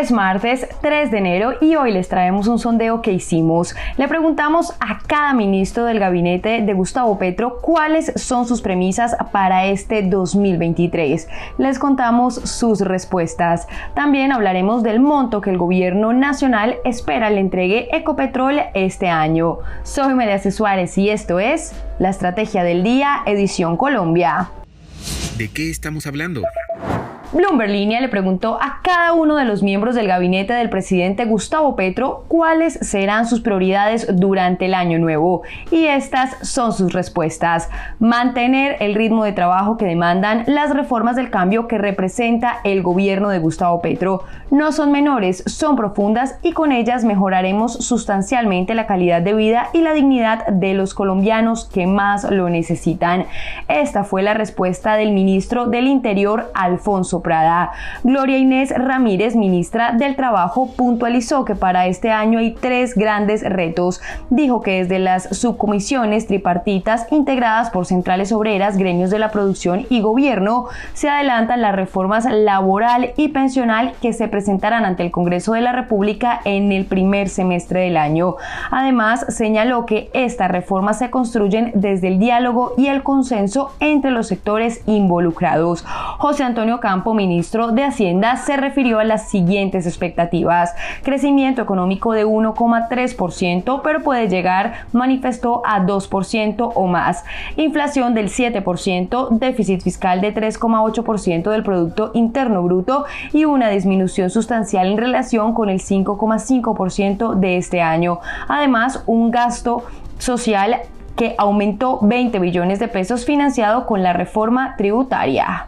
Es martes 3 de enero y hoy les traemos un sondeo que hicimos. Le preguntamos a cada ministro del gabinete de Gustavo Petro cuáles son sus premisas para este 2023. Les contamos sus respuestas. También hablaremos del monto que el gobierno nacional espera le entregue Ecopetrol este año. Soy María C. Suárez y esto es La Estrategia del Día, edición Colombia. ¿De qué estamos hablando? Bloomberg Línea le preguntó a cada uno de los miembros del gabinete del presidente Gustavo Petro cuáles serán sus prioridades durante el año nuevo y estas son sus respuestas. Mantener el ritmo de trabajo que demandan las reformas del cambio que representa el gobierno de Gustavo Petro. No son menores, son profundas y con ellas mejoraremos sustancialmente la calidad de vida y la dignidad de los colombianos que más lo necesitan. Esta fue la respuesta del ministro del Interior, Alfonso Gloria Inés Ramírez, ministra del Trabajo, puntualizó que para este año hay tres grandes retos. Dijo que desde las subcomisiones tripartitas integradas por centrales obreras, gremios de la producción y gobierno, se adelantan las reformas laboral y pensional que se presentarán ante el Congreso de la República en el primer semestre del año. Además, señaló que estas reformas se construyen desde el diálogo y el consenso entre los sectores involucrados. José Antonio Campos ministro de Hacienda, se refirió a las siguientes expectativas. Crecimiento económico de 1,3%, pero puede llegar, manifestó, a 2% o más. Inflación del 7%, déficit fiscal de 3,8% del Producto Interno Bruto y una disminución sustancial en relación con el 5,5% de este año. Además, un gasto social que aumentó 20 billones de pesos financiado con la reforma tributaria.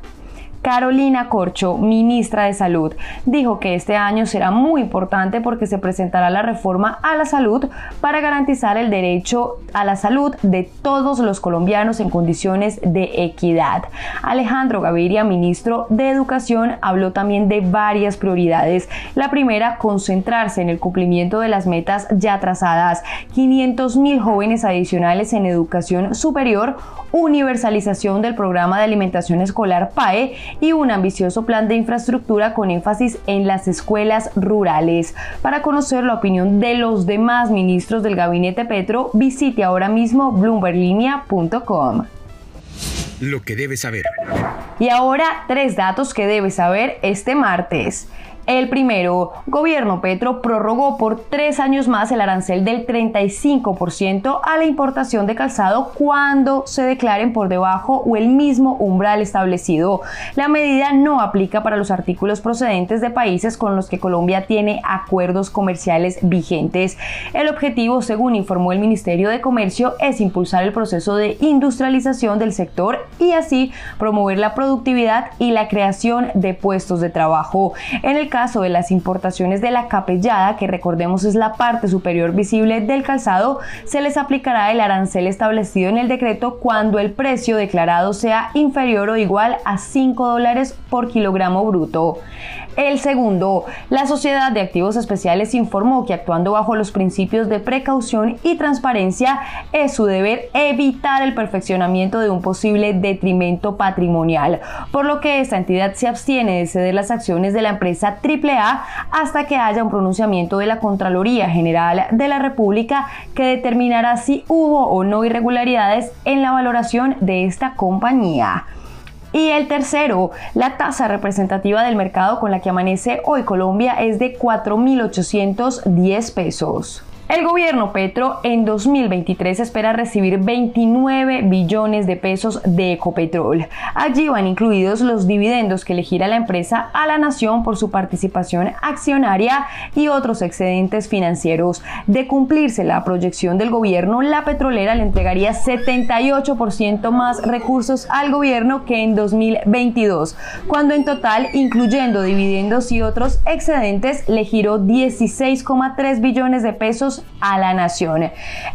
Carolina Corcho, ministra de Salud, dijo que este año será muy importante porque se presentará la reforma a la salud para garantizar el derecho a la salud de todos los colombianos en condiciones de equidad. Alejandro Gaviria, ministro de Educación, habló también de varias prioridades. La primera, concentrarse en el cumplimiento de las metas ya trazadas. 500 mil jóvenes adicionales en educación superior, universalización del programa de alimentación escolar PAE y un ambicioso plan de infraestructura con énfasis en las escuelas rurales. Para conocer la opinión de los demás ministros del gabinete Petro, visite ahora mismo bloomberlinia.com. Lo que debes saber. Y ahora tres datos que debes saber este martes. El primero, gobierno Petro prorrogó por tres años más el arancel del 35% a la importación de calzado cuando se declaren por debajo o el mismo umbral establecido. La medida no aplica para los artículos procedentes de países con los que Colombia tiene acuerdos comerciales vigentes. El objetivo, según informó el Ministerio de Comercio, es impulsar el proceso de industrialización del sector y así promover la productividad y la creación de puestos de trabajo. En el caso de las importaciones de la capellada, que recordemos es la parte superior visible del calzado, se les aplicará el arancel establecido en el decreto cuando el precio declarado sea inferior o igual a 5 dólares por kilogramo bruto. El segundo, la Sociedad de Activos Especiales informó que actuando bajo los principios de precaución y transparencia es su deber evitar el perfeccionamiento de un posible detrimento patrimonial, por lo que esta entidad se abstiene de ceder las acciones de la empresa AAA hasta que haya un pronunciamiento de la Contraloría General de la República que determinará si hubo o no irregularidades en la valoración de esta compañía. Y el tercero, la tasa representativa del mercado con la que amanece hoy Colombia es de 4.810 pesos. El gobierno Petro en 2023 espera recibir 29 billones de pesos de Ecopetrol. Allí van incluidos los dividendos que elegirá la empresa a la nación por su participación accionaria y otros excedentes financieros. De cumplirse la proyección del gobierno, la petrolera le entregaría 78% más recursos al gobierno que en 2022, cuando en total, incluyendo dividendos y otros excedentes, le giró 16,3 billones de pesos a la nación.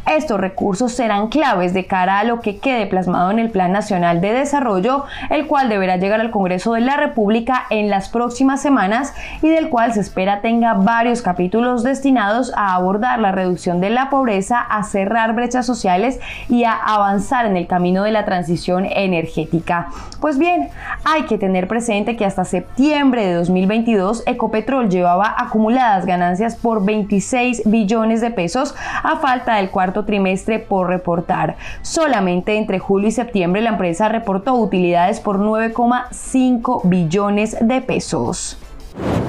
Estos recursos serán claves de cara a lo que quede plasmado en el Plan Nacional de Desarrollo, el cual deberá llegar al Congreso de la República en las próximas semanas y del cual se espera tenga varios capítulos destinados a abordar la reducción de la pobreza, a cerrar brechas sociales y a avanzar en el camino de la transición energética. Pues bien, hay que tener presente que hasta septiembre de 2022 Ecopetrol llevaba acumuladas ganancias por 26 billones de pesos a falta del cuarto trimestre por reportar. Solamente entre julio y septiembre la empresa reportó utilidades por 9,5 billones de pesos.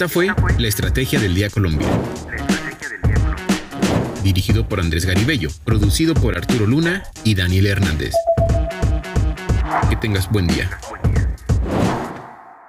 Esta fue La Estrategia del Día Colombia. Dirigido por Andrés Garibello, producido por Arturo Luna y Daniel Hernández. Que tengas buen día.